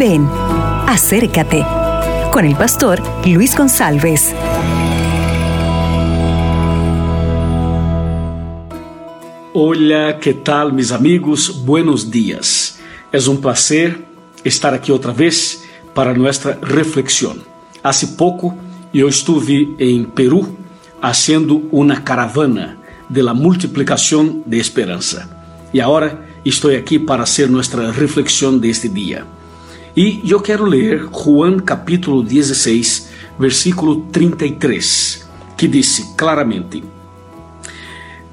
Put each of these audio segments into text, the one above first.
Ven, acércate con el pastor Luis González. Hola, ¿qué tal mis amigos? Buenos días. Es un placer estar aquí otra vez para nuestra reflexión. Hace poco yo estuve en Perú haciendo una caravana de la multiplicación de esperanza. Y ahora estoy aquí para hacer nuestra reflexión de este día. E eu quero ler Juan capítulo 16, versículo 33, que disse claramente: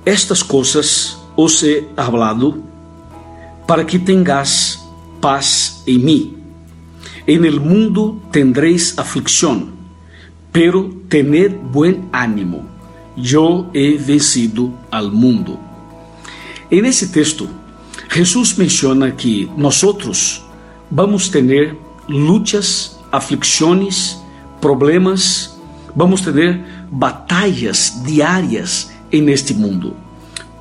Estas coisas os he hablado para que tengas paz em mim. En el mundo tendréis aflicción, pero tened buen ánimo. Yo he vencido al mundo. En esse texto, Jesus menciona que nós outros vamos ter lutas, aflicções, problemas, vamos ter batalhas diárias em este mundo.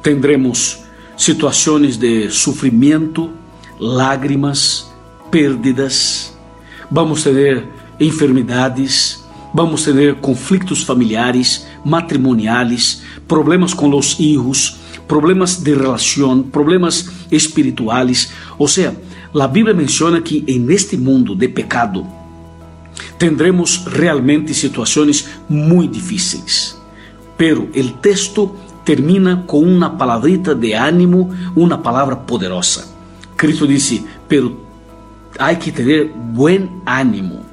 Tendremos situações de sofrimento, lágrimas, pérdidas, vamos ter enfermidades, vamos ter conflitos familiares, matrimoniais, problemas com os filhos, problemas de relação, problemas espirituais, ou seja, a Bíblia menciona que en este mundo de pecado tendremos realmente situações muito difíceis. Pero el texto termina com uma palavrita de ânimo, uma palavra poderosa. Cristo disse: "Pero hay que ter buen ánimo,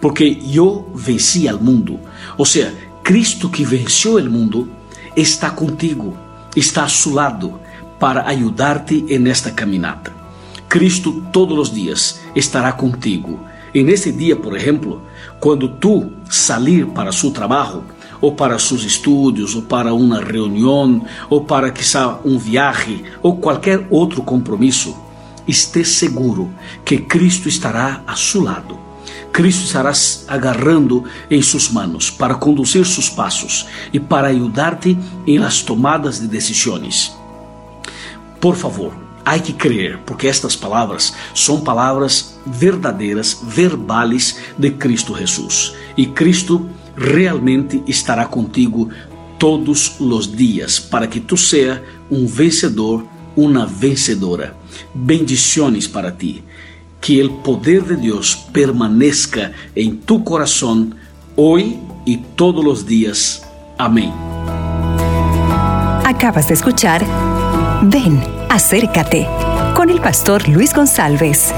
porque eu venci al mundo." Ou seja, Cristo que venceu o mundo está contigo, está a su lado para ayudarte en esta caminata. Cristo todos os dias estará contigo. E nesse dia, por exemplo, quando tu salir para seu trabalho, ou para seus estudos, ou para uma reunião, ou para quizá um viaje, ou qualquer outro compromisso, esteja seguro que Cristo estará a seu lado. Cristo estará agarrando em suas mãos para conduzir seus passos e para ajudar-te em las tomadas de decisões. Por favor, Há que crer, porque estas palavras são palavras verdadeiras, verbales de Cristo Jesus. E Cristo realmente estará contigo todos os dias, para que tu seja um vencedor, uma vencedora. Bendiciones para ti. Que o poder de Deus permaneça em tu coração hoje e todos os dias. Amém. Acabas de escuchar Ven, acércate con el pastor Luis González.